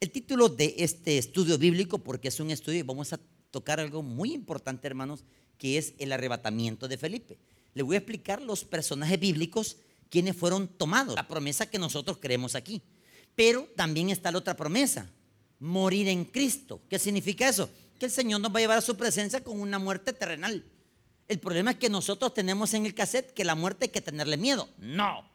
El título de este estudio bíblico, porque es un estudio, y vamos a tocar algo muy importante, hermanos, que es el arrebatamiento de Felipe. Le voy a explicar los personajes bíblicos quienes fueron tomados, la promesa que nosotros creemos aquí. Pero también está la otra promesa, morir en Cristo. ¿Qué significa eso? Que el Señor nos va a llevar a su presencia con una muerte terrenal. El problema es que nosotros tenemos en el cassette que la muerte hay que tenerle miedo. No.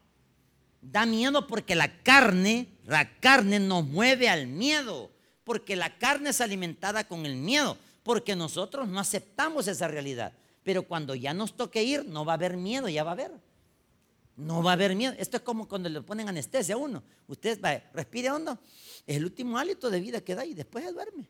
Da miedo porque la carne, la carne nos mueve al miedo. Porque la carne es alimentada con el miedo. Porque nosotros no aceptamos esa realidad. Pero cuando ya nos toque ir, no va a haber miedo, ya va a haber. No va a haber miedo. Esto es como cuando le ponen anestesia a uno. Usted va, respire hondo. Es el último hálito de vida que da y después se duerme.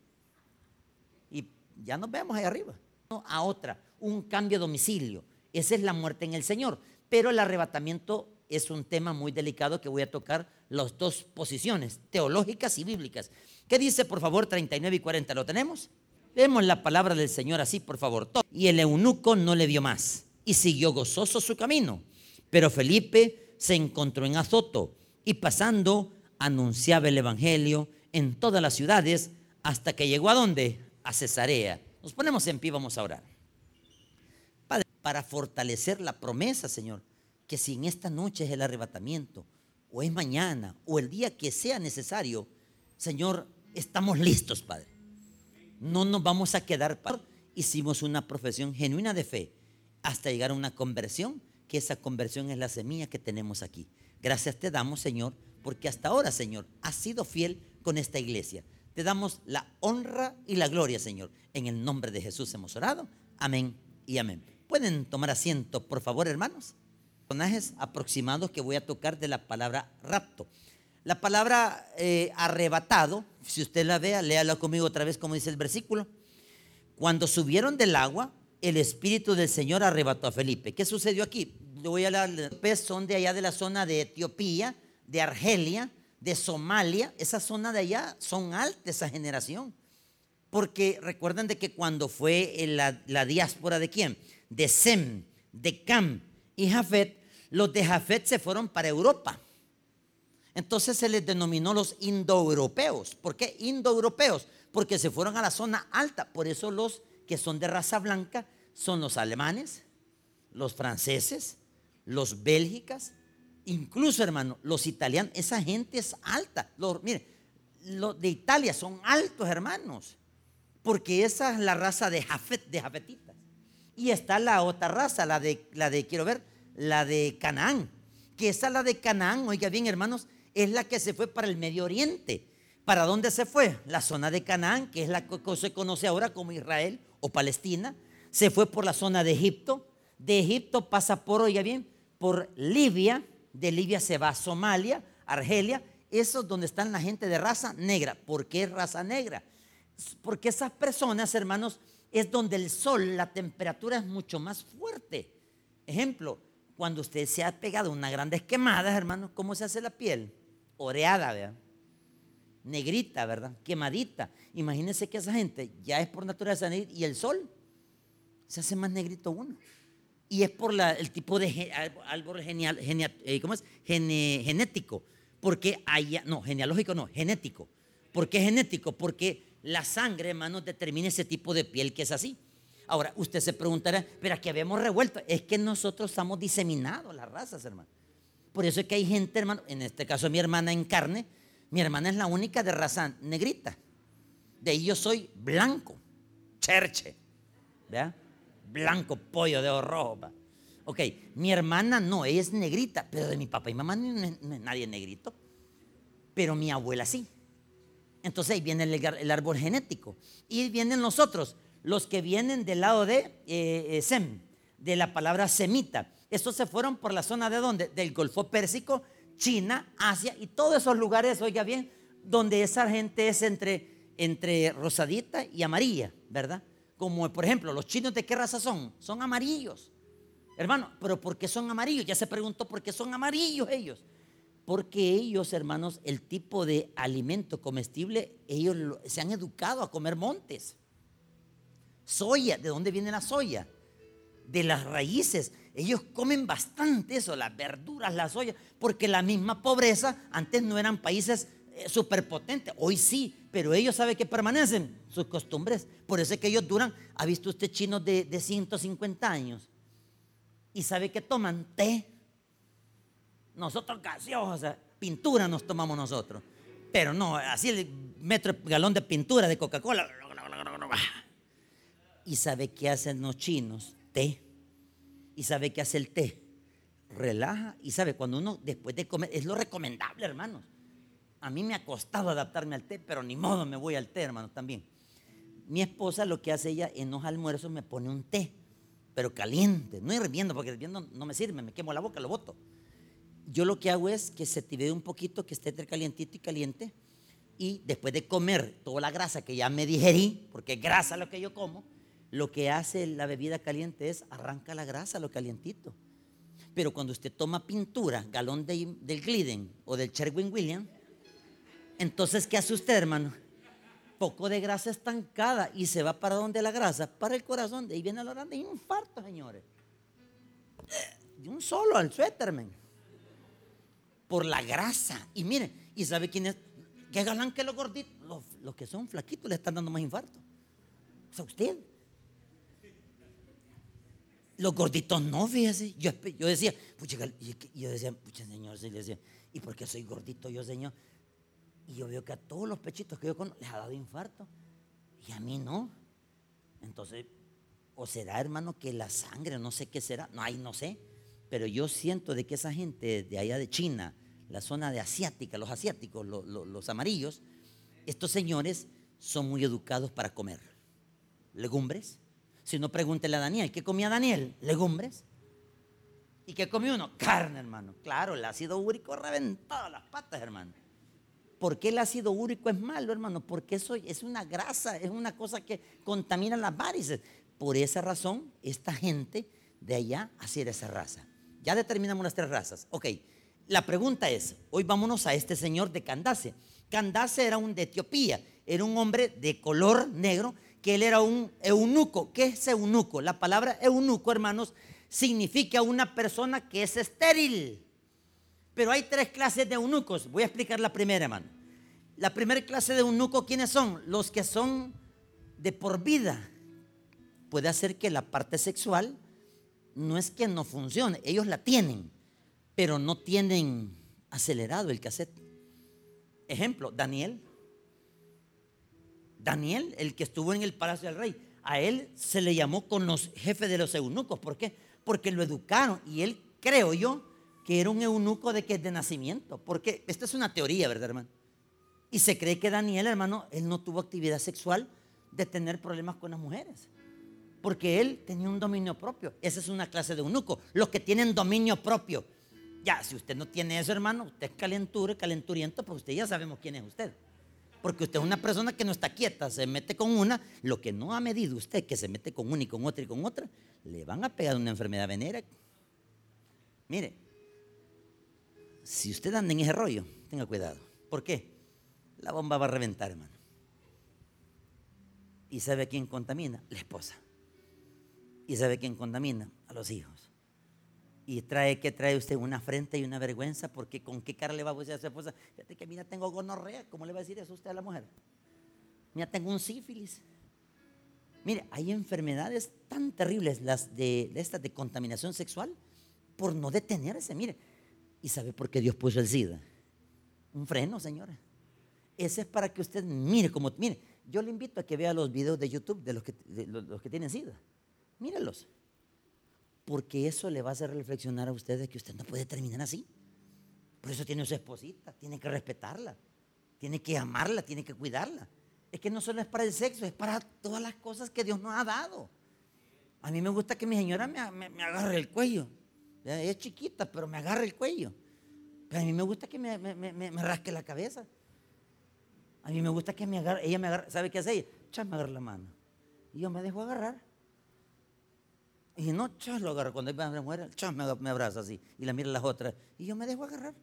Y ya nos vemos ahí arriba. A otra, un cambio de domicilio. Esa es la muerte en el Señor. Pero el arrebatamiento es un tema muy delicado que voy a tocar las dos posiciones, teológicas y bíblicas. ¿Qué dice, por favor, 39 y 40? ¿Lo tenemos? Vemos la palabra del Señor así, por favor. Y el eunuco no le vio más y siguió gozoso su camino. Pero Felipe se encontró en Azoto y pasando anunciaba el Evangelio en todas las ciudades hasta que llegó a dónde? A Cesarea. Nos ponemos en pie, vamos a orar. Padre, para fortalecer la promesa, Señor, que si en esta noche es el arrebatamiento, o es mañana, o el día que sea necesario, Señor, estamos listos, Padre. No nos vamos a quedar, Padre. Hicimos una profesión genuina de fe hasta llegar a una conversión, que esa conversión es la semilla que tenemos aquí. Gracias te damos, Señor, porque hasta ahora, Señor, has sido fiel con esta iglesia. Te damos la honra y la gloria, Señor. En el nombre de Jesús hemos orado. Amén y amén. ¿Pueden tomar asiento, por favor, hermanos? Personajes aproximados que voy a tocar de la palabra rapto. La palabra eh, arrebatado, si usted la vea, léala conmigo otra vez como dice el versículo. Cuando subieron del agua, el Espíritu del Señor arrebató a Felipe. ¿Qué sucedió aquí? Le voy a hablar, son de allá de la zona de Etiopía, de Argelia, de Somalia. Esa zona de allá son altas, esa generación. Porque recuerden de que cuando fue la, la diáspora de quién? De Sem, de Cam, y Jafet, los de Jafet se fueron para Europa. Entonces se les denominó los indoeuropeos. ¿Por qué indoeuropeos? Porque se fueron a la zona alta. Por eso los que son de raza blanca son los alemanes, los franceses, los bélgicas, incluso hermano, los italianos. Esa gente es alta. Los, mire, los de Italia son altos hermanos. Porque esa es la raza de Jafet, de Jafetitas. Y está la otra raza, la de, la de, quiero ver, la de Canaán. Que esa la de Canaán, oiga bien hermanos, es la que se fue para el Medio Oriente. ¿Para dónde se fue? La zona de Canaán, que es la que se conoce ahora como Israel o Palestina. Se fue por la zona de Egipto. De Egipto pasa por, oiga bien, por Libia. De Libia se va a Somalia, Argelia. Eso es donde están la gente de raza negra. ¿Por qué raza negra? Porque esas personas, hermanos, es donde el sol, la temperatura es mucho más fuerte. Ejemplo, cuando usted se ha pegado una grandes quemadas, hermano, ¿cómo se hace la piel? Oreada, ¿verdad? Negrita, ¿verdad? Quemadita. Imagínense que esa gente ya es por naturaleza y el sol se hace más negrito uno. Y es por el tipo de árbol genial, eh, ¿cómo es? genético. Porque hay, no, genealógico no, genético. ¿Por qué genético? Porque la sangre, hermanos, determina ese tipo de piel que es así. Ahora, usted se preguntará, pero aquí habíamos revuelto. Es que nosotros estamos diseminados las razas, hermano. Por eso es que hay gente, hermano, en este caso mi hermana en carne, mi hermana es la única de raza negrita. De ahí yo soy blanco, cherche, ¿verdad? Blanco, pollo de rojo. Ok, mi hermana no, ella es negrita, pero de mi papá y mamá no es nadie negrito. Pero mi abuela sí. Entonces ahí viene el, árbol genético. Y vienen los otros, los que vienen del lado de eh, eh, Sem, de la palabra semita. Estos se fueron por la zona de dónde? Del Golfo Pérsico, China, Asia y todos esos lugares, oiga bien, donde esa gente es entre, entre rosadita y amarilla, ¿verdad? Como por ejemplo, los chinos de qué raza son? Son amarillos. Hermano, pero ¿por qué son amarillos? Ya se preguntó por qué son amarillos ellos. Porque ellos, hermanos, el tipo de alimento comestible, ellos se han educado a comer montes. Soya, ¿de dónde viene la soya? De las raíces. Ellos comen bastante eso, las verduras, la soya, porque la misma pobreza, antes no eran países eh, superpotentes. Hoy sí, pero ellos saben que permanecen sus costumbres. Por eso es que ellos duran. ¿Ha visto usted chinos de, de 150 años? Y sabe que toman té. Nosotros gaseosa, pintura nos tomamos nosotros. Pero no, así el metro galón de pintura de Coca-Cola. ¿Y sabe qué hacen los chinos? Té. ¿Y sabe qué hace el té? Relaja. Y sabe, cuando uno después de comer, es lo recomendable, hermanos. A mí me ha costado adaptarme al té, pero ni modo me voy al té, hermanos, también. Mi esposa lo que hace ella en los almuerzos me pone un té, pero caliente, no hirviendo, porque hirviendo no me sirve, me quemo la boca, lo boto. Yo lo que hago es que se tibee un poquito, que esté entre calientito y caliente, y después de comer toda la grasa que ya me digerí, porque es grasa lo que yo como, lo que hace la bebida caliente es arranca la grasa, lo calientito. Pero cuando usted toma pintura, galón del Gliden o del Sherwin Williams, entonces, ¿qué hace usted, hermano? Poco de grasa estancada y se va para donde la grasa, para el corazón. De ahí viene la grande infarto, señores. De un solo al suéter, Por la grasa. Y miren, ¿y sabe quién es? ¿Qué galán que los gorditos? Los, los que son flaquitos le están dando más infarto. O sea, usted. Los gorditos no, fíjese. Yo, yo decía, pucha, yo decía, pucha, señor, sí, decía, ¿y por qué soy gordito yo, señor? Y yo veo que a todos los pechitos que yo conozco les ha dado infarto. Y a mí no. Entonces, o será, hermano, que la sangre, no sé qué será, no, ahí no sé. Pero yo siento de que esa gente de allá de China, la zona de asiática, los asiáticos, los, los amarillos, estos señores son muy educados para comer. Legumbres, si no, pregúntele a Daniel, ¿qué comía Daniel? Legumbres. ¿Y qué comió uno? Carne, hermano. Claro, el ácido úrico reventado las patas, hermano. ¿Por qué el ácido úrico es malo, hermano? Porque eso es una grasa, es una cosa que contamina las varices. Por esa razón, esta gente de allá hacía esa raza. Ya determinamos las tres razas. Ok, la pregunta es, hoy vámonos a este señor de Candace. Candace era un de Etiopía, era un hombre de color negro que él era un eunuco. ¿Qué es eunuco? La palabra eunuco, hermanos, significa una persona que es estéril. Pero hay tres clases de eunucos. Voy a explicar la primera, hermano. La primera clase de eunuco, ¿quiénes son? Los que son de por vida. Puede hacer que la parte sexual no es que no funcione, ellos la tienen, pero no tienen acelerado el cassette. Ejemplo, Daniel. Daniel, el que estuvo en el palacio del rey, a él se le llamó con los jefes de los eunucos. ¿Por qué? Porque lo educaron y él, creo yo, que era un eunuco de que de nacimiento. Porque esta es una teoría, ¿verdad, hermano? Y se cree que Daniel, hermano, él no tuvo actividad sexual de tener problemas con las mujeres. Porque él tenía un dominio propio. Esa es una clase de eunuco. Los que tienen dominio propio. Ya, si usted no tiene eso, hermano, usted es calentura, calenturiento, pues usted ya sabemos quién es usted. Porque usted es una persona que no está quieta, se mete con una, lo que no ha medido usted, que se mete con una y con otra y con otra, le van a pegar una enfermedad venera. Mire, si usted anda en ese rollo, tenga cuidado. ¿Por qué? La bomba va a reventar, hermano. ¿Y sabe quién contamina? La esposa. ¿Y sabe quién contamina? A los hijos y trae que trae usted una frente y una vergüenza porque con qué cara le va a decir a su esposa, fíjate que mira tengo gonorrea, ¿cómo le va a decir eso usted a la mujer? Mira tengo un sífilis. Mire, hay enfermedades tan terribles las de, estas de contaminación sexual por no detenerse, mire. ¿Y sabe por qué Dios puso el SIDA? Un freno, señora. Ese es para que usted mire como mire, yo le invito a que vea los videos de YouTube de los que tienen SIDA. Mírenlos porque eso le va a hacer reflexionar a ustedes que usted no puede terminar así. Por eso tiene su esposita, tiene que respetarla, tiene que amarla, tiene que cuidarla. Es que no solo es para el sexo, es para todas las cosas que Dios nos ha dado. A mí me gusta que mi señora me, me, agarre el cuello. Es chiquita, pero me agarre el cuello. Pero a mí me gusta que me, me, rasque la cabeza. A mí me gusta que me agarre, ella me agarre, ¿sabe qué hace ella? Chas, me agarra la mano. Y yo me dejo agarrar. Y no, chas, lo agarra. Cuando hay mujer, chas, me, me abraza así. Y la mira las otras. Y yo me dejo agarrar.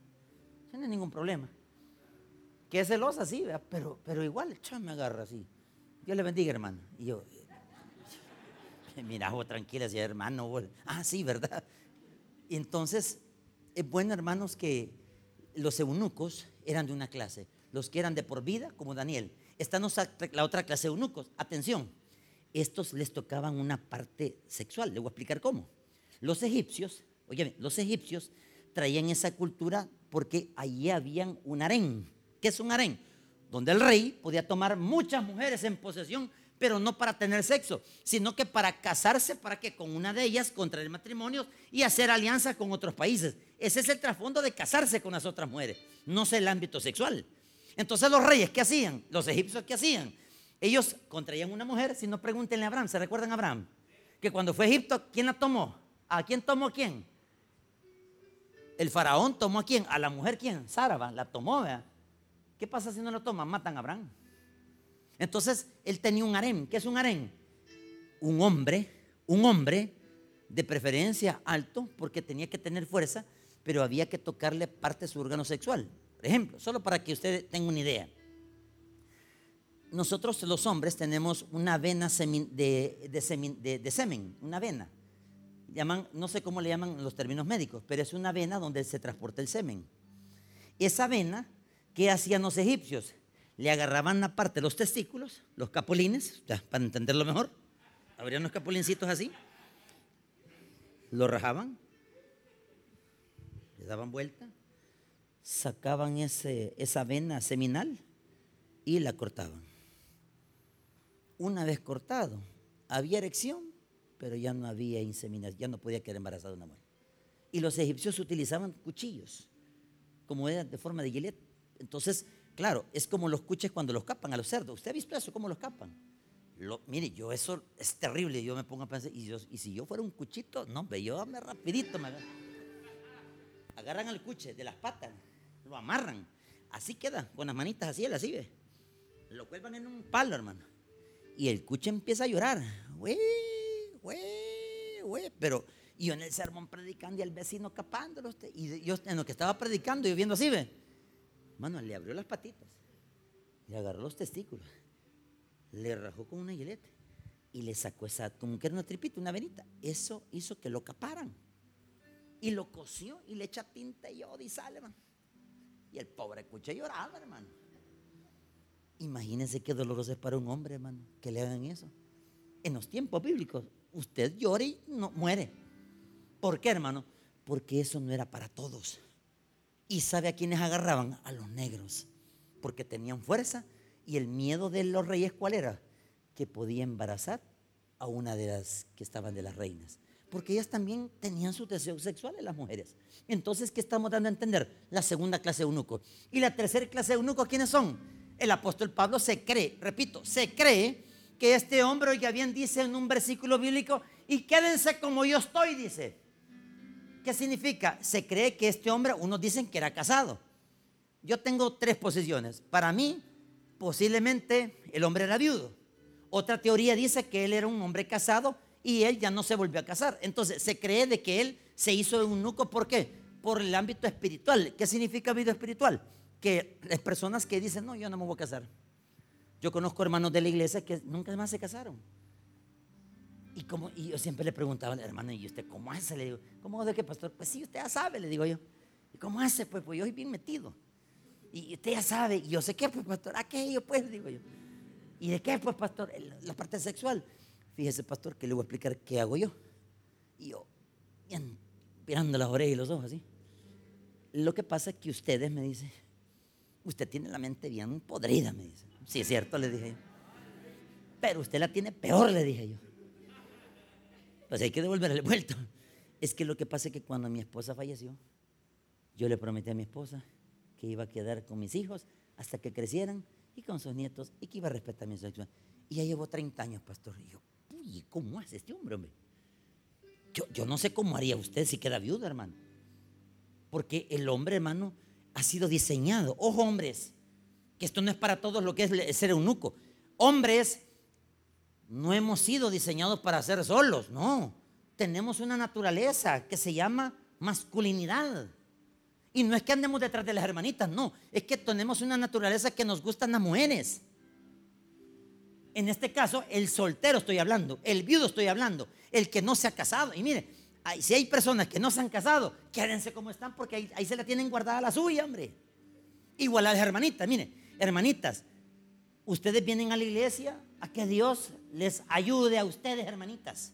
No hay ningún problema. Que es celosa, sí, pero, pero igual, chas, me agarra así. Dios le bendiga, hermano. Y yo, mira, vos tranquila, si hermano. Ah, sí, ¿verdad? Y entonces, es bueno, hermanos, que los eunucos eran de una clase. los que eran de por vida, como Daniel. Está la otra clase de eunucos. Atención, estos les tocaban una parte sexual. Le voy a explicar cómo. Los egipcios, oye, los egipcios traían esa cultura porque allí habían un harén. ¿Qué es un harén? Donde el rey podía tomar muchas mujeres en posesión, pero no para tener sexo, sino que para casarse, para que con una de ellas contraer matrimonio y hacer alianza con otros países. Ese es el trasfondo de casarse con las otras mujeres, no es el ámbito sexual. Entonces los reyes, ¿qué hacían? Los egipcios, ¿qué hacían? Ellos contraían una mujer, si no pregúntenle a Abraham, ¿se recuerdan a Abraham? Que cuando fue a Egipto, ¿quién la tomó? ¿A quién tomó quién? El faraón tomó a quién? A la mujer quién? Sara, la tomó, ¿verdad? ¿Qué pasa si no la toman? Matan a Abraham. Entonces, él tenía un harem. ¿Qué es un harem? Un hombre, un hombre de preferencia alto, porque tenía que tener fuerza, pero había que tocarle parte de su órgano sexual. Por ejemplo, solo para que usted tenga una idea nosotros los hombres tenemos una vena de, semen, una vena. No sé cómo le llaman los términos médicos, pero es una vena donde se transporta el semen. Esa vena, ¿qué hacían los egipcios? Le agarraban la parte de los testículos, los capulines, para entenderlo mejor, habrían unos capulincitos así, lo rajaban, le daban vuelta, sacaban ese, esa vena seminal y la cortaban una vez cortado, había erección, pero ya no había inseminación, ya no podía quedar embarazada una mujer. Y los egipcios utilizaban cuchillos, como era de forma de gilet. Entonces, claro, es como los cuches cuando los capan a los cerdos. ¿Usted ha visto eso, cómo los capan? mire, yo eso es terrible, yo me pongo a pensar, y, y si yo fuera un cuchito, no, ve, yo me rapidito me agarran al cuche de las patas, lo amarran, así queda, con las manitas así, él así ve. Lo cuelgan en un palo, hermano. Y el cuche empieza a llorar. Pero yo en el sermón predicando y el vecino capándolo. Y yo en lo que estaba predicando, yo viendo así, ve. Mano, le abrió las patitas. Le agarró los testículos. Le rajó con una gilete. Y le sacó esa, como que era una tripita, una venita. Eso hizo que lo caparan. Y lo cosió y le echa tinta y yodo y sale, hermano. Y el pobre cuche lloraba, hermano. Imagínense qué doloroso es para un hombre, hermano, que le hagan eso. En los tiempos bíblicos, usted llora y no muere. ¿Por qué, hermano? Porque eso no era para todos. ¿Y sabe a quiénes agarraban? A los negros. Porque tenían fuerza y el miedo de los reyes, ¿cuál era? Que podía embarazar a una de las que estaban de las reinas. Porque ellas también tenían sus deseos sexuales, las mujeres. Entonces, ¿qué estamos dando a entender? La segunda clase de eunuco. ¿Y la tercera clase de eunuco quiénes son? El apóstol Pablo se cree, repito, se cree que este hombre, oiga bien, dice en un versículo bíblico, y quédense como yo estoy, dice. ¿Qué significa? Se cree que este hombre, unos dicen que era casado. Yo tengo tres posiciones. Para mí, posiblemente el hombre era viudo. Otra teoría dice que él era un hombre casado y él ya no se volvió a casar. Entonces se cree de que él se hizo eunuco. ¿Por qué? Por el ámbito espiritual. ¿Qué significa vida espiritual? Que las personas que dicen, no, yo no me voy a casar. Yo conozco hermanos de la iglesia que nunca más se casaron. Y, como, y yo siempre le preguntaba, hermano, ¿y usted cómo hace? Le digo, ¿cómo de qué, pastor? Pues sí, usted ya sabe, le digo yo. ¿Y cómo hace? Pues, pues yo soy bien metido. Y usted ya sabe, y yo sé qué, pues, pastor, aquello, pues, digo yo. ¿Y de qué, pues, pastor? La parte sexual. Fíjese, pastor, que le voy a explicar qué hago yo. Y yo, mirando las orejas y los ojos así. Lo que pasa es que ustedes me dicen, Usted tiene la mente bien podrida, me dice. Sí, es cierto, le dije yo. Pero usted la tiene peor, le dije yo. Pues hay que devolverle el vuelto. Es que lo que pasa es que cuando mi esposa falleció, yo le prometí a mi esposa que iba a quedar con mis hijos hasta que crecieran y con sus nietos y que iba a respetar mi sexualidad. Y ya llevo 30 años, pastor. Y yo, uy, ¿cómo hace este hombre, hombre? Yo, yo no sé cómo haría usted si queda viuda, hermano. Porque el hombre, hermano, ha sido diseñado. Ojo, hombres, que esto no es para todos lo que es ser eunuco. Hombres, no hemos sido diseñados para ser solos, no. Tenemos una naturaleza que se llama masculinidad. Y no es que andemos detrás de las hermanitas, no. Es que tenemos una naturaleza que nos gustan las mujeres. En este caso, el soltero estoy hablando, el viudo estoy hablando, el que no se ha casado. Y mire, si hay personas que no se han casado, quédense como están porque ahí, se la tienen guardada la suya, hombre. Igual a las hermanitas, mire, hermanitas, ustedes vienen a la iglesia a que Dios les ayude a ustedes, hermanitas.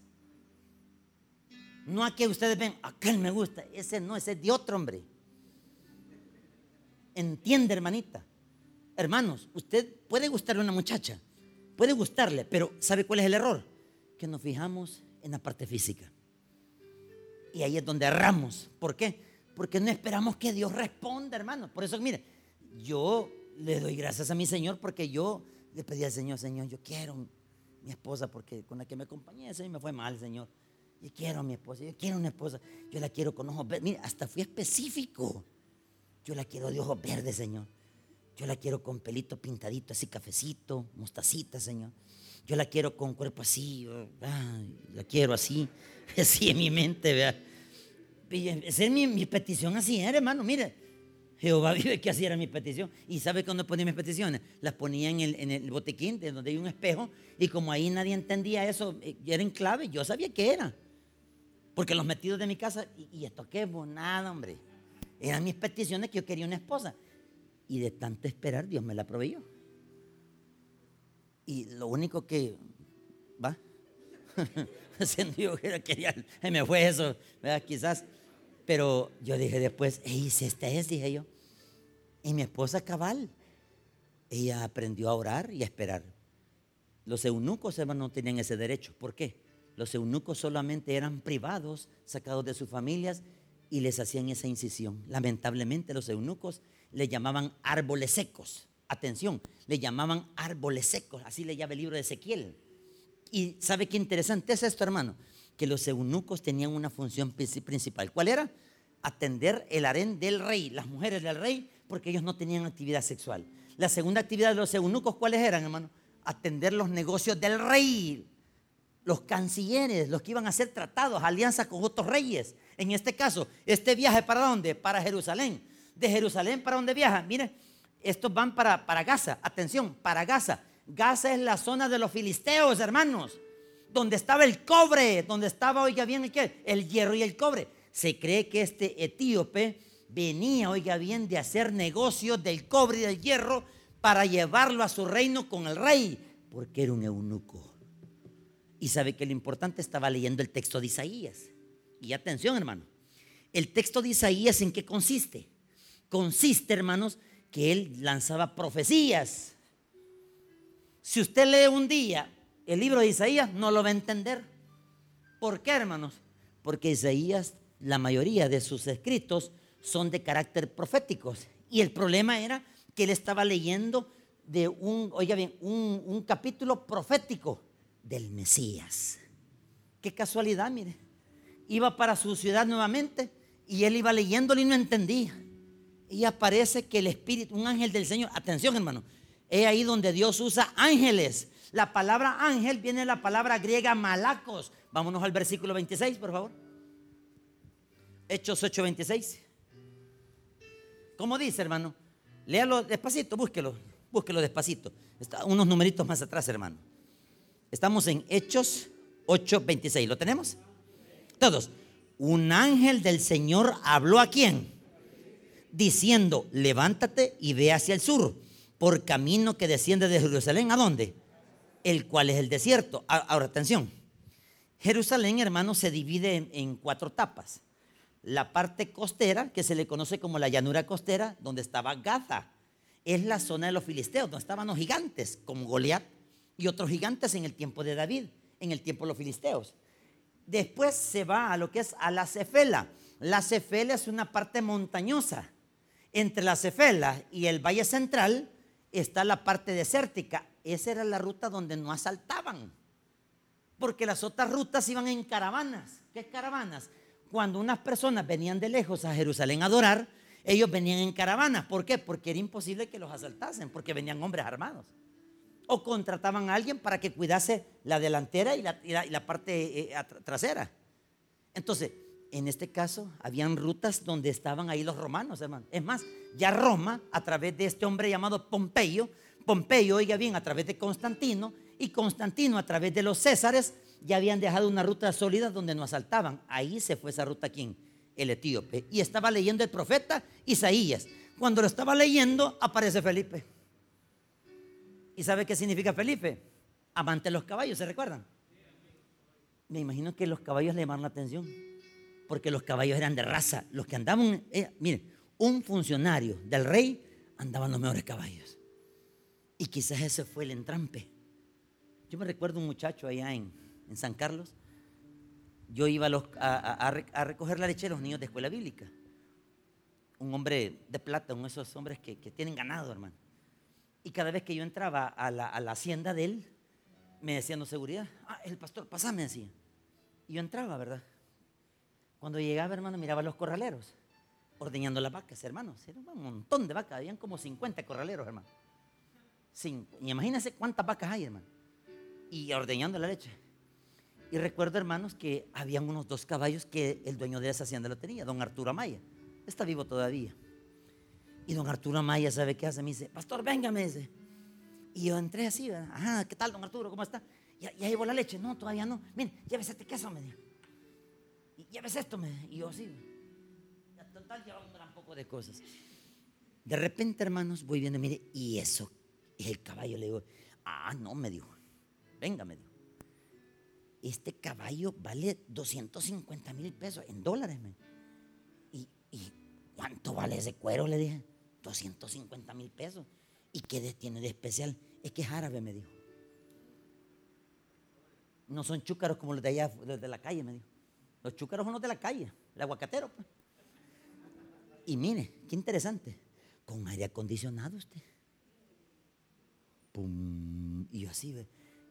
No a que ustedes ven, aquel me gusta, ese no, ese es de otro hombre. Entiende, hermanita. Hermanos, usted puede gustarle a una muchacha, puede gustarle, pero ¿sabe cuál es el error? Que nos fijamos en la parte física. Y ahí es donde erramos. ¿Por qué? Porque no esperamos que Dios responda, hermano. Por eso, mire, yo le doy gracias a mi Señor porque yo le pedí al Señor, Señor, yo quiero mi esposa porque con la que me acompañé, ese me fue mal, Señor. Yo quiero a mi esposa, yo quiero una esposa, yo la quiero con ojos verdes. Mire, hasta fui específico. Yo la quiero de ojos verdes, Señor. Yo la quiero con pelito pintadito, así cafecito, mostacita, Señor. Yo la quiero con cuerpo así, la quiero así, así en mi mente, vea. Esa es mi, petición así, ¿eh, hermano, mire. Jehová vive que así era mi petición. ¿Y sabe cuándo ponía mis peticiones? Las ponía en el, en el botequín, de donde hay un espejo, y como ahí nadie entendía eso, eh, era en clave, yo sabía que era. Porque los metidos de mi casa, y, esto qué nada, hombre. Eran mis peticiones que yo quería una esposa. Y de tanto esperar, Dios me la proveyó. Y lo único que, ¿va? que quería, me fue eso. Quizás. Pero yo dije después, ey, si esta es, dije yo. Y mi esposa cabal, ella aprendió a orar y a esperar. Los eunucos, hermano, no tenían ese derecho. ¿Por qué? Los eunucos solamente eran privados, sacados de sus familias y les hacían esa incisión. Lamentablemente los eunucos le llamaban árboles secos atención, le llamaban árboles secos, así le llama el libro de Ezequiel. Y sabe qué interesante es esto, hermano, que los eunucos tenían una función principal. ¿Cuál era? Atender el harén del rey, las mujeres del rey, porque ellos no tenían actividad sexual. La segunda actividad de los eunucos, ¿cuáles eran, hermano? Atender los negocios del rey, los cancilleres, los que iban a hacer tratados, alianzas con otros reyes. En este caso, este viaje para dónde? Para Jerusalén. De Jerusalén para dónde viaja? Mire, estos van para, para Gaza. Atención, para Gaza. Gaza es la zona de los filisteos, hermanos. Donde estaba el cobre, donde estaba, oiga bien, ¿el, qué? el hierro y el cobre. Se cree que este etíope venía, oiga bien, de hacer negocios del cobre y del hierro para llevarlo a su reino con el rey, porque era un eunuco. Y sabe que lo importante estaba leyendo el texto de Isaías. Y atención, hermano. El texto de Isaías, ¿en qué consiste? Consiste, hermanos, que él lanzaba profecías. Si usted lee un día el libro de Isaías, no lo va a entender. ¿Por qué, hermanos? Porque Isaías, la mayoría de sus escritos son de carácter proféticos. Y el problema era que él estaba leyendo de un, oiga bien, un, un capítulo profético del Mesías. Qué casualidad, mire. Iba para su ciudad nuevamente y él iba leyéndolo y no entendía y aparece que el Espíritu, un ángel del Señor, atención hermano, es ahí donde Dios usa ángeles. La palabra ángel viene de la palabra griega malacos. Vámonos al versículo 26, por favor. Hechos 8:26. ¿Cómo dice, hermano? Léalo despacito, búsquelo, búsquelo despacito. Está unos numeritos más atrás, hermano. Estamos en Hechos 8:26. ¿Lo tenemos? Todos. Un ángel del Señor habló a quién? diciendo, levántate y ve hacia el sur, por camino que desciende de Jerusalén. ¿A dónde? El cual es el desierto. Ahora, atención. Jerusalén, hermano, se divide en, cuatro etapas. La parte costera, que se le conoce como la llanura costera, donde estaba Gaza. Es la zona de los filisteos, donde estaban los gigantes, como Goliat y otros gigantes en el tiempo de David, en el tiempo de los filisteos. Después se va a lo que es a la Cefela. La Cefela es una parte montañosa entre la Cefela y el Valle Central está la parte desértica. Esa era la ruta donde no asaltaban. Porque las otras rutas iban en caravanas. ¿Qué caravanas? Cuando unas personas venían de lejos a Jerusalén a adorar, ellos venían en caravanas. ¿Por qué? Porque era imposible que los asaltasen, porque venían hombres armados. O contrataban a alguien para que cuidase la delantera y la, parte eh, trasera. Entonces, en este caso, habían rutas donde estaban ahí los romanos, hermano. Es más, ya Roma, a través de este hombre llamado Pompeyo, Pompeyo, oiga bien, a través de Constantino, y Constantino, a través de los Césares, ya habían dejado una ruta sólida donde no asaltaban. Ahí se fue esa ruta, ¿quién? El etíope. Y estaba leyendo el profeta Isaías. Cuando lo estaba leyendo, aparece Felipe. ¿Y sabe qué significa Felipe? Amante de los caballos, ¿se recuerdan? Me imagino que los caballos le llamaron la atención, porque los caballos eran de raza. Los que andaban, eh, miren, un funcionario del rey andaba en los mejores caballos. Y quizás ese fue el entrampe. Yo me recuerdo un muchacho allá en, San Carlos. Yo iba a, recoger la leche de los niños de escuela bíblica. Un hombre de plata, uno de esos hombres que tienen ganado, hermano. Y cada vez que yo entraba a la, hacienda de él, me decían, no seguridad, ah, el pastor, pasame, decía. Y yo entraba, ¿verdad? Cuando llegaba, hermano, miraba a los corraleros, ordeñando las vacas, hermanos. Era un montón de vacas, habían como 50 corraleros, hermano. Y imagínense cuántas vacas hay, hermano. Y ordeñando la leche. Y recuerdo, hermanos, que habían unos dos caballos que el dueño de esa hacienda lo tenía, don Arturo Amaya. Está vivo todavía. Y don Arturo Amaya, ¿sabe qué hace? Me dice, pastor, venga, me dice. Y yo entré así, ¿verdad? Ajá, ¿qué tal, don Arturo? ¿Cómo está? Ya, ya llevo la leche. No, todavía no. Mire, llévese este queso, me dijo. Y llévese esto, me dijo. Y yo sí. Total, llevaba un gran poco de cosas. De repente, hermanos, voy viendo, mire, y eso es el caballo. Le digo, ah, no, me dijo. Venga, me dijo. Este caballo vale 250 mil pesos en dólares, me. Y, y ¿cuánto vale ese cuero? Le dije. 250 mil pesos. ¿Y qué tiene de especial? Es que es árabe, me dijo. No son chúcaros como los de allá, de la calle, me dijo. Los chúcaros son los de la calle, el aguacatero. Pues. Y mire, qué interesante. Con aire acondicionado usted. Y yo así,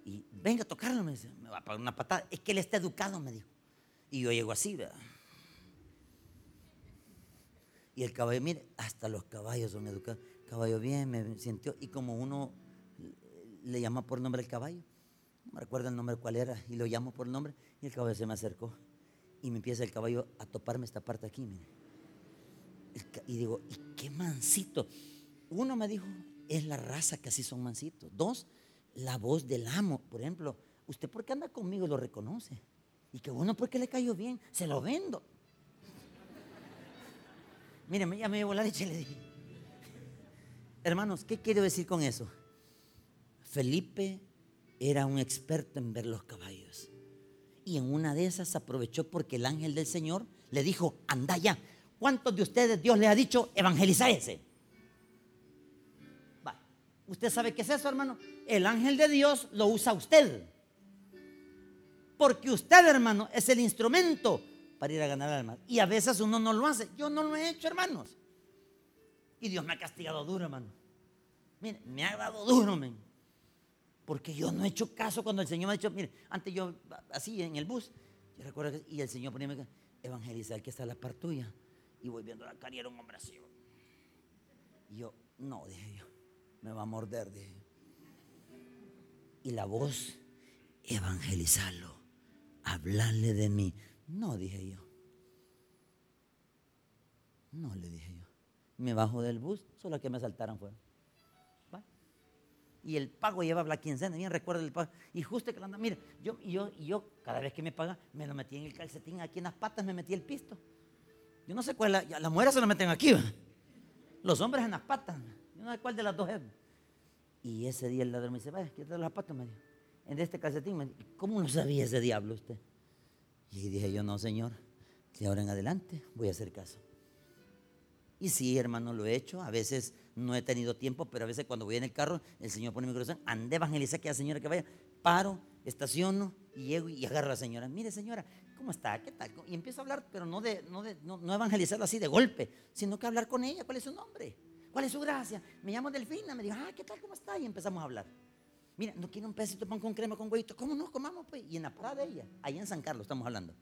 y venga a tocarlo, me dice, me va a pagar una patada. Es que él está educado, me dijo. Y yo llego así, ¿verdad? Y el caballo, mire, hasta los caballos son educados. caballo bien, me sintió. Y como uno le llama por nombre al caballo, no me recuerdo el nombre cuál era, y lo llamo por nombre, y el caballo se me acercó. Y me empieza el caballo a toparme esta parte aquí, mire. Y digo, ¿y qué mansito? Uno me dijo, es la raza que así son mansitos. Dos, la voz del amo. Por ejemplo, usted porque anda conmigo lo reconoce. Y que uno porque le cayó bien, se lo vendo. Mire, ya me llevo la leche, le dije. Hermanos, ¿qué quiero decir con eso? Felipe era un experto en ver los caballos. Y en una de esas aprovechó porque el ángel del Señor le dijo, anda ya. ¿Cuántos de ustedes Dios le ha dicho evangeliza ese? ¿Usted sabe qué es eso, hermano? El ángel de Dios lo usa usted. Porque usted, hermano, es el instrumento para ir a ganar almas. Y a veces uno no lo hace. Yo no lo he hecho, hermanos. Y Dios me ha castigado duro, hermano. Mire, me ha dado duro, men. Porque yo no he hecho caso cuando el Señor me ha dicho, mire, antes yo, así en el bus, yo recuerdo que, y el Señor ponía, evangelizar que está la par tuya. Y voy viendo la cara y era un hombre así. Y yo, no, dije yo, me va a morder, dije Y la voz, evangelizarlo, hablarle de mí. No, dije yo. No, le dije yo. Me bajo del bus, solo que me saltaron fuera. Y el pago lleva la quincena, bien recuerdo el pago. Y justo que lo anda, mire, yo, yo, yo cada vez que me paga, me lo metí en el calcetín, aquí en las patas me metí el pisto. Yo no sé cuál, la, las mujeres se lo meten aquí, los hombres en las patas. No sé cuál de las dos es. Y ese día el ladrón me dice, vaya, quítate las patas, me dijo. En este calcetín, me dijo, ¿cómo no sabía ese diablo usted? Y dije yo, no, Señor, de ahora en adelante voy a hacer caso. Y sí, hermano, lo he hecho. A veces no he tenido tiempo, pero a veces cuando voy en el carro, el Señor pone mi corazón, ande evangeliza que la señora que vaya. Paro, estaciono y llego y agarro a la señora. Mire, señora, ¿cómo está? ¿Qué tal? Y empiezo a hablar, pero no de, no de, no, evangelizarlo así de golpe, sino que hablar con ella. ¿Cuál es su nombre? ¿Cuál es su gracia? Me llamo Delfina, me dijo, ah, ¿qué tal? ¿Cómo está? Y empezamos a hablar. Mira, no quiero un pedacito de pan con crema, con huevito. ¿Cómo no? Comamos, pues. Y en la parada de ella, ahí en San Carlos estamos hablando.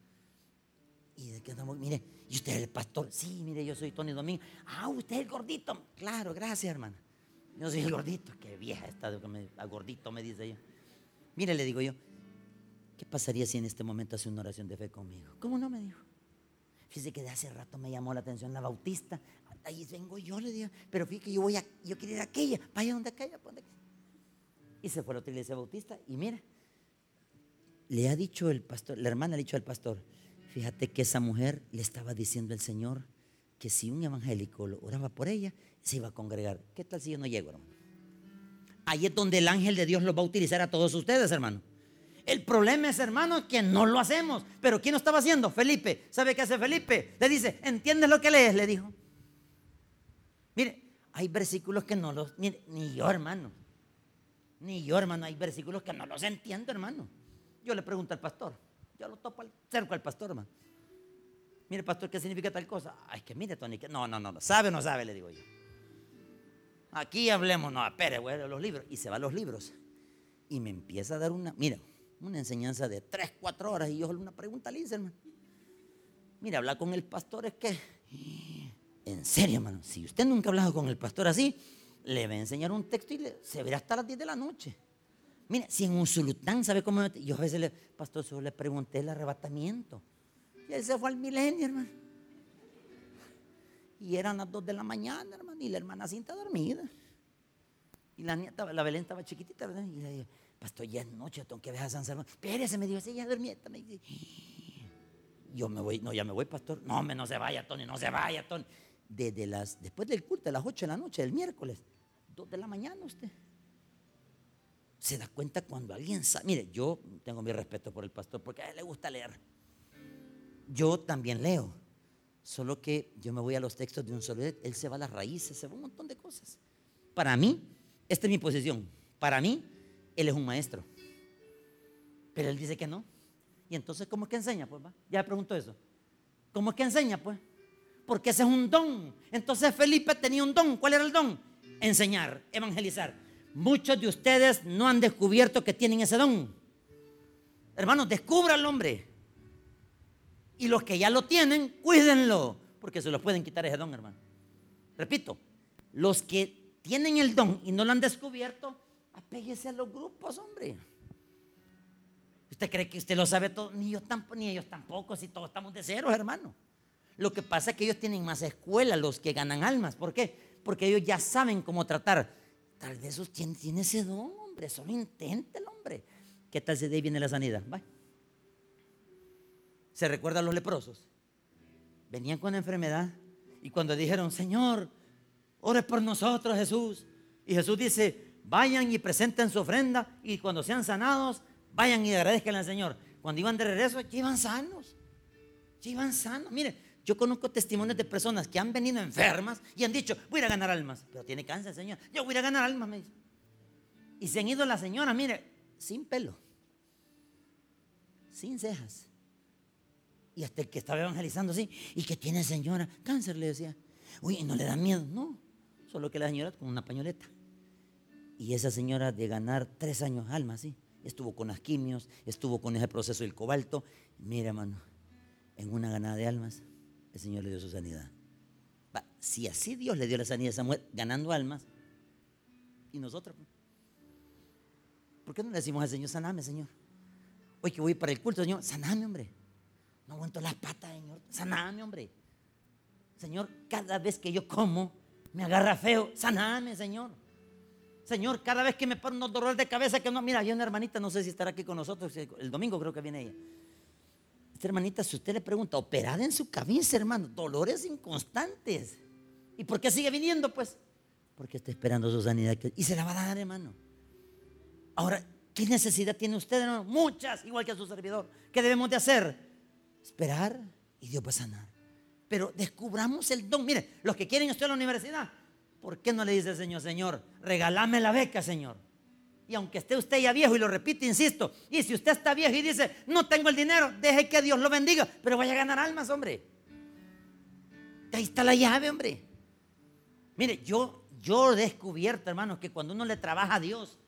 ¿Y de qué andamos? Mire, ¿y usted es el pastor? Sí, mire, yo soy Tony Domingo. Ah, usted es el gordito. Claro, gracias, hermana. Yo soy el gordito. Qué vieja está, gordito me dice ella. Mire, le digo yo, ¿qué pasaría si en este momento hace una oración de fe conmigo? ¿Cómo no me dijo? Fíjese que de hace rato me llamó la atención la bautista. Ahí vengo yo, le digo. Pero fíjese que yo voy a, yo quiero ir a aquella. Vaya donde aquella. Y se fue a la otra iglesia bautista. Y mira, le ha dicho el pastor, la hermana ha dicho al pastor, fíjate que esa mujer le estaba diciendo al Señor que si un evangélico oraba por ella, se iba a congregar. ¿Qué tal si yo no llego, hermano? ahí es donde el ángel de Dios los va a utilizar a todos ustedes, hermano. El problema es, hermano, que no lo hacemos. Pero ¿quién lo estaba haciendo? Felipe. ¿Sabe qué hace Felipe? Le dice, ¿entiendes lo que lees? Le dijo. Mire, hay versículos que no los... Mire, ni yo, hermano. Ni yo, hermano. Hay versículos que no los entiendo, hermano. Yo le pregunto al pastor. Yo lo topo al, cerco al pastor, hermano. Mire, pastor, ¿qué significa tal cosa? Ay, que mire, Tony, que no, no, no, ¿sabe o no sabe? Le digo yo. Aquí hablemos, no, espere, güey, los libros. Y se va a los libros. Y me empieza a dar una, mira, una enseñanza de 3, 4 horas. Y yo una pregunta le hice, hermano. Mira, hablar con el pastor es que, en serio, hermano, si usted nunca ha hablado con el pastor así, le va a enseñar un texto y se verá hasta las 10 de la noche. Mira, si en un sultán, ¿sabe cómo? Yo a veces le, pastor, solo le pregunté el arrebatamiento. Y él se fue al milenio, hermano. Y eran las 2 de la mañana, hermano, y la hermana cinta dormida. Y la nieta, la Belén estaba chiquitita, ¿verdad? Y le dije, pastor, ya es noche, tengo que ver a San Salvador. Espérese, me dijo, sí, ya dormí. Me yo me voy, no, ya me voy, pastor. No, me no se vaya, Tony, no se vaya, Tony. Desde las, después del culto, a las 8 de la noche, del miércoles, 2 de la mañana usted. Se da cuenta cuando alguien sabe. Mire, yo tengo mi respeto por el pastor porque a él le gusta leer. Yo también leo. Solo que yo me voy a los textos de un solo. Él se va a las raíces, se va a un montón de cosas. Para mí, esta es mi posición. Para mí, él es un maestro. Pero él dice que no. Y entonces, ¿cómo es que enseña? Pues va. Ya pregunto eso. ¿Cómo es que enseña? Pues. Porque ese es un don. Entonces Felipe tenía un don. ¿Cuál era el don? Enseñar, evangelizar. Muchos de ustedes no han descubierto que tienen ese don. Hermanos, descubran hombre. Y los que ya lo tienen, cuídenlo, porque se los pueden quitar ese don, hermano. Repito, los que tienen el don y no lo han descubierto, apéguese a los grupos, hombre. ¿Usted cree que usted lo sabe todo? Ni yo tampoco, ni ellos tampoco, si todos estamos de cero, hermano. Lo que pasa es que ellos tienen más escuela, los que ganan almas. ¿Por qué? Porque ellos ya saben cómo tratar. Tal vez usted tiene ese don, hombre. Solo inténtelo, hombre. ¿Qué tal si de ahí viene la sanidad? ¿Va? ¿Se recuerdan los leprosos? Venían con enfermedad y cuando dijeron, Señor, ore por nosotros, Jesús. Y Jesús dice, vayan y presenten su ofrenda y cuando sean sanados, vayan y agradezcan al Señor. Cuando iban de regreso, ya iban sanos. Ya iban sanos. Mire, yo conozco testimonios de personas que han venido enfermas y han dicho, voy a ganar almas. Pero tiene cáncer, Señor. Yo voy a ganar almas, me dice. Y se han ido la señora, mire, sin pelo, sin cejas, y hasta el que estaba evangelizando así, y que tiene señora, cáncer le decía. Uy, no le da miedo, no. Solo que la señora con una pañoleta. Y esa señora de ganar tres años alma, sí. Estuvo con las quimios, estuvo con ese proceso del cobalto. Mira, hermano, en una ganada de almas, el Señor le dio su sanidad. si así Dios le dio la sanidad a esa mujer, ganando almas, ¿y nosotros? ¿Por qué no le decimos al Señor, saname, Señor? Hoy que voy para el culto, Señor, saname, hombre. No aguanto las patas, Señor. Saname, hombre. Señor, cada vez que yo como, me agarra feo. Saname, Señor. Señor, cada vez que me pongo un dolor de cabeza que no, mira, hay una hermanita, no sé si estará aquí con nosotros, el domingo creo que viene ella. Esta hermanita, si usted le pregunta, operada en su cabeza, hermano, dolores inconstantes. ¿Y por qué sigue viniendo? Pues, porque está esperando su sanidad y se la va a dar, hermano. Ahora, ¿qué necesidad tiene usted, hermano? Muchas, igual que a su servidor. ¿Qué debemos de hacer? esperar y Dios va a sanar. Pero descubramos el don. Mire, los que quieren estudiar en la universidad, ¿por qué no le dice el Señor, Señor, regálame la beca, Señor? Y aunque esté usted ya viejo, y lo repito, insisto, y si usted está viejo y dice, no tengo el dinero, deje que Dios lo bendiga, pero vaya a ganar almas, hombre. Ahí está la llave, hombre. Mire, yo, yo he descubierto, hermanos, que cuando uno le trabaja a Dios,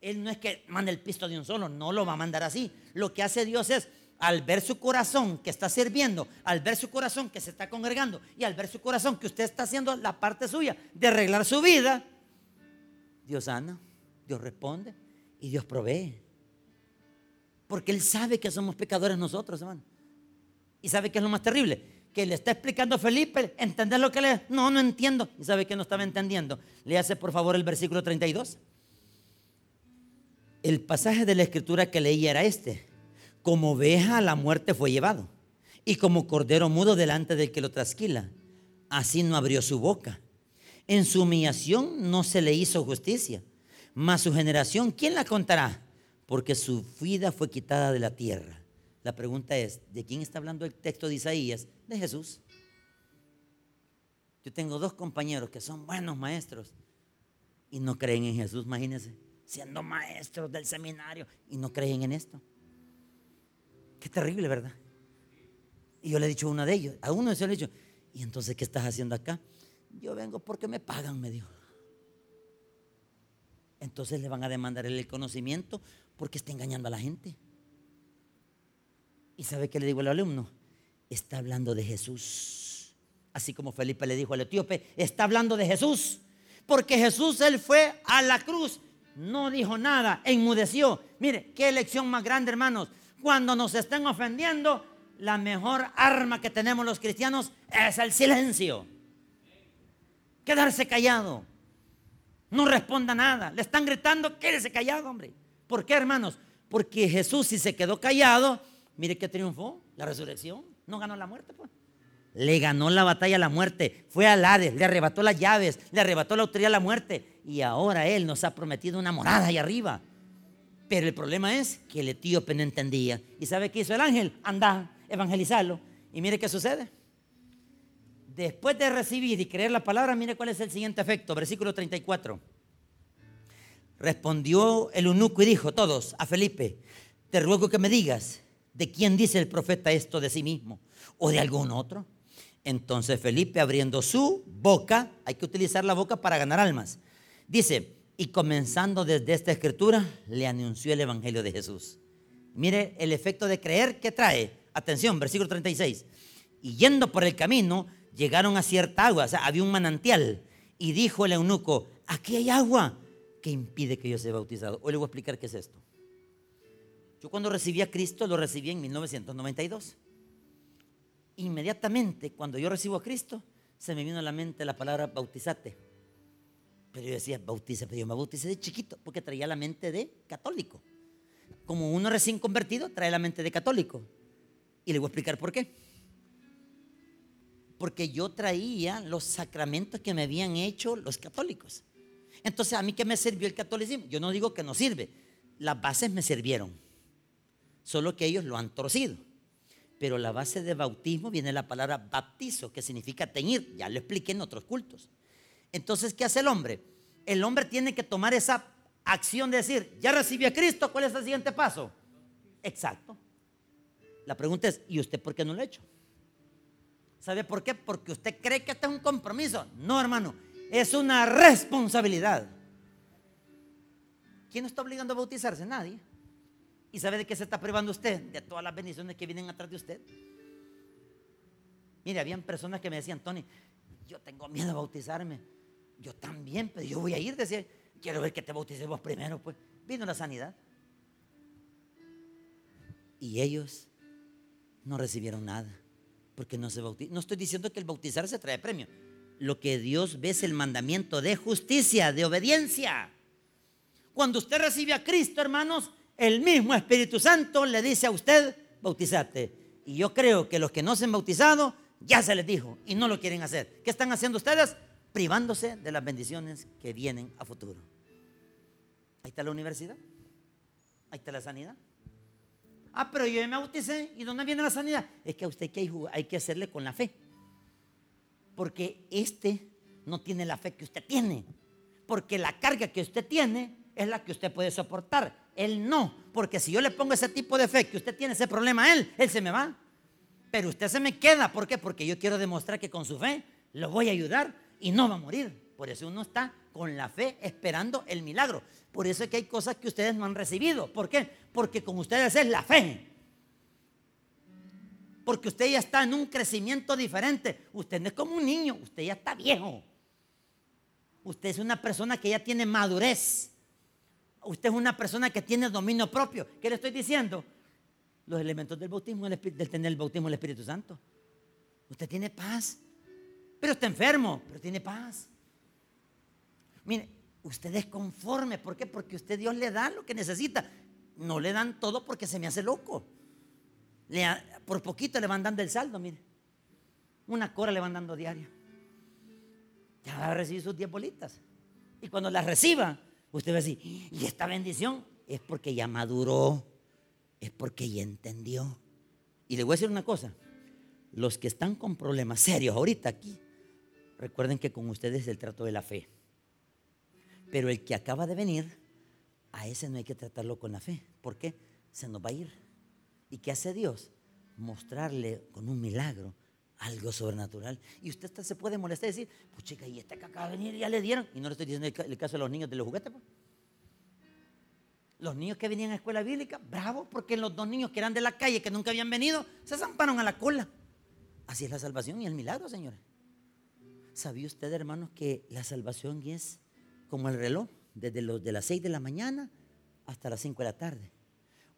Él no es que mande el pisto de un solo, no lo va a mandar así. Lo que hace Dios es al ver su corazón que está sirviendo, al ver su corazón que se está congregando y al ver su corazón que usted está haciendo la parte suya de arreglar su vida, Dios sana, Dios responde y Dios provee. Porque Él sabe que somos pecadores nosotros, hermano. Y sabe que es lo más terrible. Que le está explicando a Felipe, ¿entender lo que le.? No, no entiendo. Y sabe que no estaba entendiendo. Le hace por favor el versículo 32. El pasaje de la escritura que leí era este como oveja a la muerte fue llevado, y como cordero mudo delante del que lo trasquila. Así no abrió su boca. En su humillación no se le hizo justicia. Mas su generación, ¿quién la contará? Porque su vida fue quitada de la tierra. La pregunta es, ¿de quién está hablando el texto de Isaías? De Jesús. Yo tengo dos compañeros que son buenos maestros y no creen en Jesús, imagínense, siendo maestros del seminario y no creen en esto. Qué terrible, ¿verdad? Y yo le he dicho a uno de ellos, a uno se le he dicho, ¿y entonces qué estás haciendo acá? Yo vengo porque me pagan, me dijo. Entonces le van a demandar el conocimiento porque está engañando a la gente. ¿Y sabe qué le digo al alumno? Está hablando de Jesús. Así como Felipe le dijo al etíope, está hablando de Jesús. Porque Jesús, él fue a la cruz, no dijo nada, enmudeció. Mire, qué lección más grande, hermanos. Cuando nos estén ofendiendo, la mejor arma que tenemos los cristianos es el silencio. Quedarse callado. No responda nada. Le están gritando, quédese callado, hombre. ¿Por qué, hermanos? Porque Jesús, si se quedó callado, mire que triunfó, la resurrección. No ganó la muerte, pues. Le ganó la batalla a la muerte. Fue al Hades, le arrebató las llaves, le arrebató la autoridad a la muerte. Y ahora Él nos ha prometido una morada ahí arriba. Pero el problema es que el etíope no entendía. ¿Y sabe qué hizo el ángel? Anda, evangelizarlo. Y mire qué sucede. Después de recibir y creer la palabra, mire cuál es el siguiente efecto. Versículo 34. Respondió el eunuco y dijo, todos, a Felipe, te ruego que me digas, ¿de quién dice el profeta esto de sí mismo? ¿O de algún otro? Entonces Felipe, abriendo su boca, hay que utilizar la boca para ganar almas, dice, y comenzando desde esta escritura, le anunció el Evangelio de Jesús. Mire el efecto de creer que trae. Atención, versículo 36. Y yendo por el camino, llegaron a cierta agua, o sea, había un manantial. Y dijo el eunuco, aquí hay agua que impide que yo sea bautizado. Hoy le voy a explicar qué es esto. Yo cuando recibí a Cristo lo recibí en 1992. Inmediatamente cuando yo recibo a Cristo, se me vino a la mente la palabra bautizate. Pero yo decía, bautiza, pero yo me bauticé de chiquito porque traía la mente de católico. Como uno recién convertido, trae la mente de católico. Y le voy a explicar por qué porque yo traía los sacramentos que me habían hecho los católicos. Entonces, ¿a mí qué me sirvió el catolicismo? Yo no digo que no sirve. Las bases me sirvieron. Solo que ellos lo han torcido. Pero la base de bautismo viene la palabra baptizo, que significa teñir. Ya lo expliqué en otros cultos. Entonces, ¿qué hace el hombre? El hombre tiene que tomar esa acción de decir, ya recibí a Cristo, ¿cuál es el siguiente paso? Exacto. La pregunta es, ¿y usted por qué no lo ha hecho? ¿Sabe por qué? Porque usted cree que este es un compromiso. No, hermano, es una responsabilidad. ¿Quién está obligando a bautizarse? Nadie. ¿Y sabe de qué se está privando usted? De todas las bendiciones que vienen atrás de usted. Mire, habían personas que me decían, Tony, yo tengo miedo a bautizarme. Yo también, pero yo voy a ir, decía, quiero ver que te bautices vos primero, pues. Vino la sanidad. Y ellos no recibieron nada porque no se. No estoy diciendo que el bautizarse trae premio. Lo que Dios ve es el mandamiento de justicia, de obediencia. Cuando usted recibe a Cristo, hermanos, el mismo Espíritu Santo le dice a usted, bautizate. Y yo creo que los que no se han bautizado, ya se les dijo y no lo quieren hacer. ¿Qué están haciendo ustedes? Privándose de las bendiciones que vienen a futuro. Ahí está la universidad. Ahí está la sanidad. Ah, pero yo me bauticé. ¿Y dónde viene la sanidad? Es que a usted hay que hacerle con la fe. Porque este no tiene la fe que usted tiene. Porque la carga que usted tiene es la que usted puede soportar. Él no. Porque si yo le pongo ese tipo de fe que usted tiene ese problema a él, él se me va. Pero usted se me queda. ¿Por qué? Porque yo quiero demostrar que con su fe lo voy a ayudar y no va a morir. Por eso uno está con la fe esperando el milagro. Por eso es que hay cosas que ustedes no han recibido. ¿Por qué? Porque con ustedes es la fe. Porque usted ya está en un crecimiento diferente. Usted no es como un niño, usted ya está viejo. Usted es una persona que ya tiene madurez. Usted es una persona que tiene dominio propio. ¿Qué le estoy diciendo? Los elementos del bautismo, del tener el bautismo del Espíritu Santo. Usted tiene paz. Pero está enfermo, pero tiene paz. Mire, usted es conforme. ¿Por qué? Porque usted Dios le da lo que necesita. No le dan todo porque se me hace loco. por poquito le van dando el saldo, mire. Una cora le van dando diaria. Ya va a recibir sus 10 bolitas. Y cuando las reciba, Usted va a decir, y esta bendición es porque ya maduró, es porque ya entendió. Y le voy a decir una cosa, los que están con problemas serios ahorita aquí, recuerden que con ustedes es el trato de la fe. Pero el que acaba de venir, a ese no hay que tratarlo con la fe. ¿Por qué? Se nos va a ir. ¿Y qué hace Dios? Mostrarle con un milagro algo sobrenatural. Y usted se puede molestar y decir, pues chica, y este que acaba de venir ya le dieron. Y no le estoy diciendo el, caso de los niños de los juguetes. Pues. Los niños que venían a escuela bíblica, bravo, porque los dos niños que eran de la calle, que nunca habían venido, se zamparon a la cola. Así es la salvación y el milagro, señores. ¿Sabía usted, hermanos, que la salvación es como el reloj, desde los de las 6 de la mañana hasta las 5 de la tarde?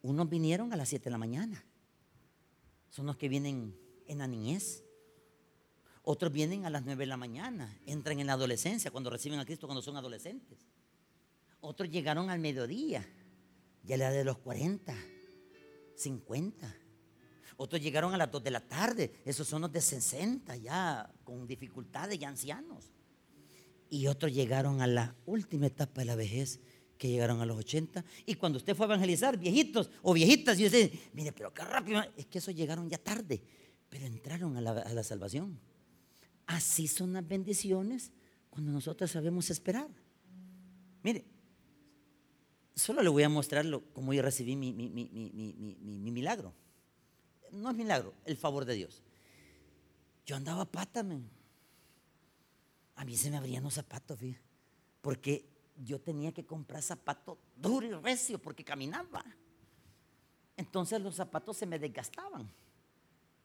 Unos vinieron a las 7 de la mañana. Son los que vienen en la niñez. Otros vienen a las 9 de la mañana, entran en la adolescencia cuando reciben a Cristo cuando son adolescentes. Otros llegaron al mediodía, ya la de los 40, 50. Otros llegaron a las 2 de la tarde, esos son los de 60 ya, con dificultades y ancianos. Y otros llegaron a la última etapa de la vejez, que llegaron a los 80. Y cuando usted fue a evangelizar, viejitos o viejitas, y usted, mire, pero qué rápido, es que esos llegaron ya tarde, pero entraron a la, salvación. Así son las bendiciones cuando nosotros sabemos esperar. Mire, solo le voy a mostrar cómo yo recibí mi, milagro. No es milagro, el favor de Dios. Yo andaba pata, A mí se me abrían los zapatos, fíjate. Porque yo tenía que comprar zapatos duros y recio porque caminaba. Entonces los zapatos se me desgastaban.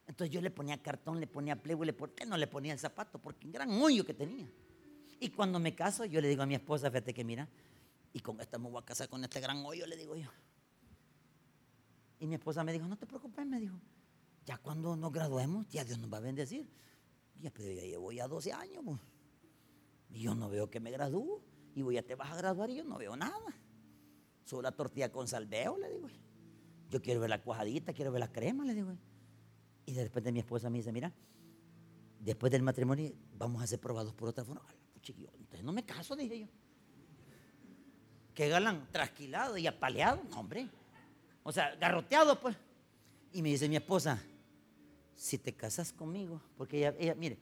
Entonces yo le ponía cartón, le ponía plego, le ¿por qué no le ponía el zapato? Porque un gran hoyo que tenía. Y cuando me caso, yo le digo a mi esposa, fíjate que mira, y con esta me voy a casar con este gran hoyo, le digo yo. Y mi esposa me dijo, no te preocupes, me dijo, ya cuando nos graduemos, ya Dios nos va a bendecir. Ya, pero ya llevo ya 12 años, pues. Y yo no veo que me gradúo, y voy, ya te vas a graduar y yo no veo nada. Solo la tortilla con saldeo, le digo. Yo quiero ver la cuajadita, quiero ver la crema, le digo. Y de repente mi esposa me dice, mira, después del matrimonio vamos a ser probados por otra forma. entonces no me caso, dije yo. Que galán, trasquilado y apaleado, no, hombre. O sea, garroteado, pues. Y me dice mi esposa, si te casas conmigo, porque ella, ella mire,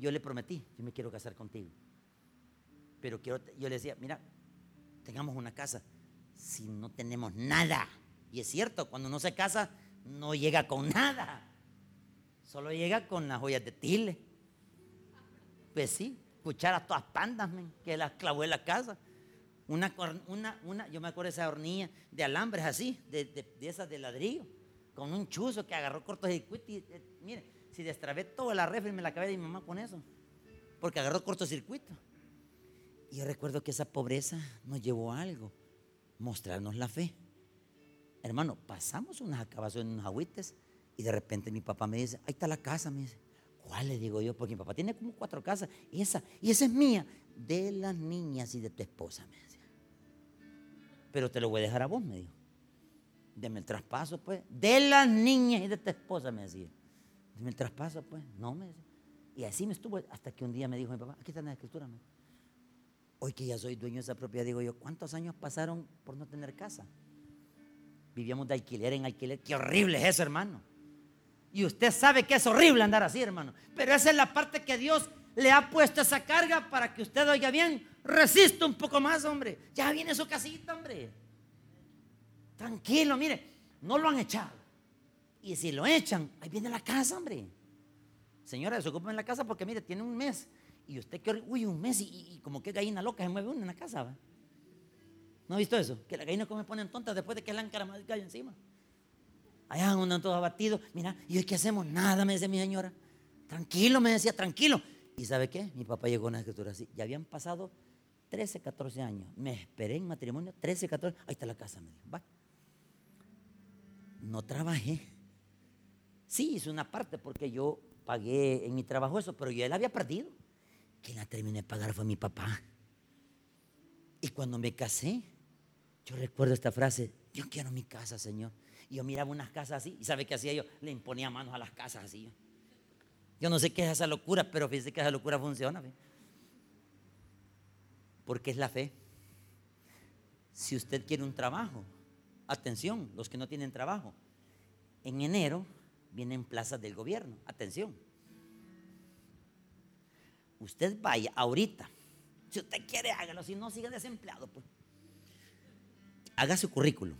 yo le prometí, yo me quiero casar contigo. Pero quiero, yo le decía, mira, tengamos una casa. Si no tenemos nada, y es cierto, cuando uno se casa, no llega con nada. Solo llega con las joyas de tile. Pues sí, a todas pandas, que las clavó en la casa. Una, una, una, yo me acuerdo de esa hornilla de alambres así, de, de, esas de ladrillo, con un chuzo que agarró cortocircuito. Y, eh, mire, si destrabé toda la refri me la acabé de mi mamá con eso, porque agarró cortocircuito. Y yo recuerdo que esa pobreza nos llevó a algo, mostrarnos la fe. Hermano, pasamos unas acabaciones, unos agüites y de repente mi papá me dice, ahí está la casa, me dice. ¿Cuál le digo yo? Porque mi papá tiene como cuatro casas. Y esa, y esa es mía. De las niñas y de tu esposa, me decía. Pero te lo voy a dejar a vos, me dijo. Deme el traspaso, pues. De las niñas y de tu esposa, me decía. Deme el traspaso, pues. No, me decía. Y así me estuvo hasta que un día me dijo mi papá, aquí está la escritura. Me. Hoy que ya soy dueño de esa propiedad, digo yo, ¿cuántos años pasaron por no tener casa? Vivíamos de alquiler en alquiler. Qué horrible es eso, hermano. Y usted sabe que es horrible andar así, hermano. Pero esa es la parte que Dios le ha puesto esa carga para que usted oiga bien. Resista un poco más, hombre. Ya viene su casita, hombre. Tranquilo, mire, no lo han echado. Y si lo echan, ahí viene la casa, hombre. Señora, se ocupa en la casa porque, mire, tiene un mes. Y usted que, uy, un mes y, como que gallina loca se mueve uno en la casa, ¿va? ¿No ha visto eso? Que la gallina come ponen tontas después de que la han caramado encima. Allá andan todos abatidos. Mira, ¿y hoy qué hacemos? Nada, me decía mi señora. Tranquilo, me decía, tranquilo. ¿Y sabe qué? Mi papá llegó a una escritura así. Ya habían pasado 13, 14 años. Me esperé en matrimonio, 13, 14. Ahí está la casa, me dijo. Va. No trabajé. Sí, hice una parte porque yo pagué en mi trabajo eso, pero yo la había perdido. Quien la terminé de pagar fue mi papá. Y cuando me casé, yo recuerdo esta frase, yo quiero mi casa, Señor. Y yo miraba unas casas así, y ¿sabe qué hacía yo? Le imponía manos a las casas así. Yo no sé qué es esa locura, pero fíjese que esa locura funciona. Porque es la fe. Si usted quiere un trabajo, atención, los que no tienen trabajo, en enero vienen plazas del gobierno, atención. Usted vaya ahorita, si usted quiere hágalo, si no siga desempleado, pues. Haga su currículum.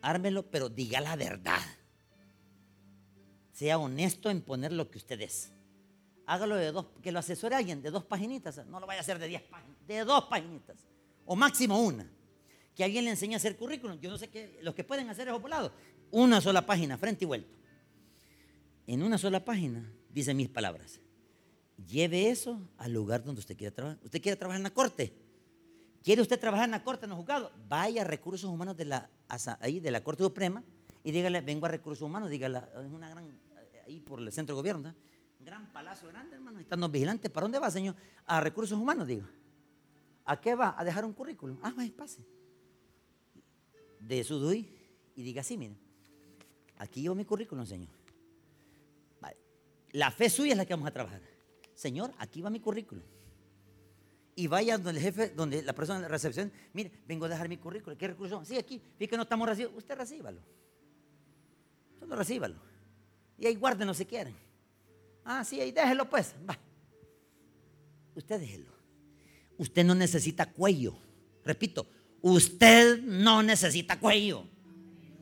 Ármelo, pero diga la verdad. Sea honesto en poner lo que usted es. Hágalo de dos, que lo asesore alguien de dos paginitas. No lo vaya a hacer de diez páginas, de dos paginitas. O máximo una. Que alguien le enseñe a hacer currículum. Yo no sé qué, los que pueden hacer es opulado. Una sola página, frente y vuelto. En una sola página dice mis palabras. Lleve eso al lugar donde usted quiera trabajar. ¿Usted quiere trabajar en la corte? ¿Quiere usted trabajar en la corte, en los juzgados? Vaya a recursos humanos de la, ahí, de la Corte Suprema y dígale, vengo a recursos humanos, dígale, es una gran, ahí por el centro de gobierno, un gran palacio grande, hermano, están los vigilantes. ¿Para dónde va, señor? A recursos humanos, digo. ¿A qué va? A dejar un currículum. Ah, vaya, pase. De su DUI y diga así, miren, aquí llevo mi currículum, señor. La fe suya es la que vamos a trabajar. Señor, aquí va mi currículum. Y vaya donde el jefe, donde la persona de la recepción, mire, vengo a dejar mi currículum. ¿Qué recursos? Sí, aquí. Fíjate que no estamos recibiendo. Usted recíbalo. Solo recíbalo. Y ahí guárdenlo si quieren. Ah, sí, ahí déjelo pues. Va. Usted déjelo. Usted no necesita cuello. Repito, usted no necesita cuello.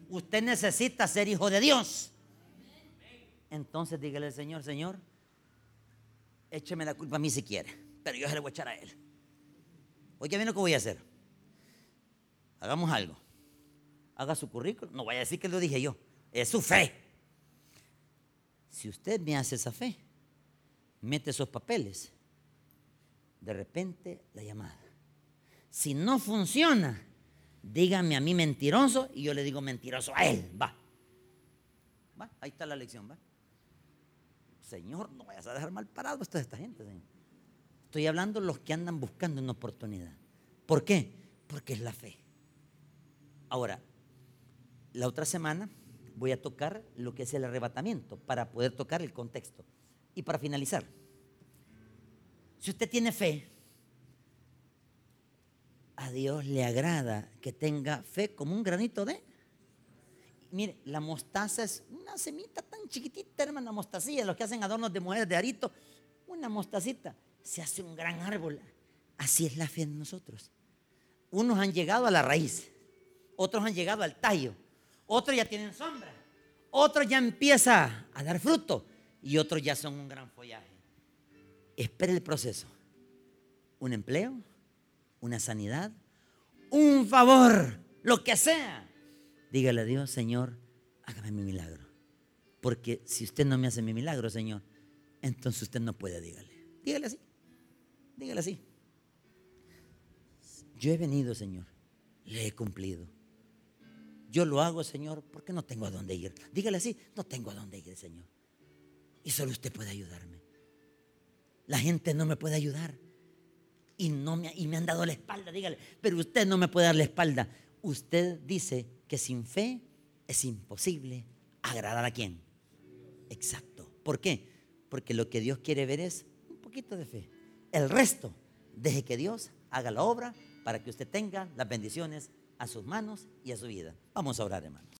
Usted necesita ser hijo de Dios. Entonces dígale al Señor, Señor, écheme la culpa a mí si quiere, pero yo se le voy a echar a Él. Oiga bien lo que voy a hacer. Hagamos algo. Haga su currículum. No vaya a decir que lo dije yo. Es su fe. Si usted me hace esa fe, mete esos papeles, de repente la llamada. Si no funciona, dígame a mí mentiroso y yo le digo mentiroso a él. Va. Va, ahí está la lección, va. Señor, no vayas a dejar mal parado a esta gente, Señor. Estoy hablando de los que andan buscando una oportunidad. ¿Por qué? Porque es la fe. Ahora, la otra semana voy a tocar lo que es el arrebatamiento para poder tocar el contexto. Y para finalizar, si usted tiene fe, a Dios le agrada que tenga fe como un granito de... Mire, la mostaza es una semita tan chiquitita, hermano, mostacilla, los que hacen adornos de mujeres de arito, una mostacita se hace un gran árbol. Así es la fe en nosotros. Unos han llegado a la raíz, otros han llegado al tallo, otros ya tienen sombra, otros ya empieza a dar fruto y otros ya son un gran follaje. Espere el proceso. Un empleo, una sanidad, un favor, lo que sea. Dígale a Dios, Señor, hágame mi milagro. Porque si usted no me hace mi milagro, Señor, entonces usted no puede, dígale. Dígale así. Dígale así. Yo he venido, Señor. Le he cumplido. Yo lo hago, Señor, porque no tengo a dónde ir. Dígale así, no tengo a dónde ir, Señor. Y solo usted puede ayudarme. La gente no me puede ayudar. Y, no me, y me han dado la espalda, dígale. Pero usted no me puede dar la espalda. Usted dice que sin fe es imposible agradar a quién. Exacto. ¿Por qué? Porque lo que Dios quiere ver es un poquito de fe. El resto, deje que Dios haga la obra para que usted tenga las bendiciones a sus manos y a su vida. Vamos a orar, hermanos.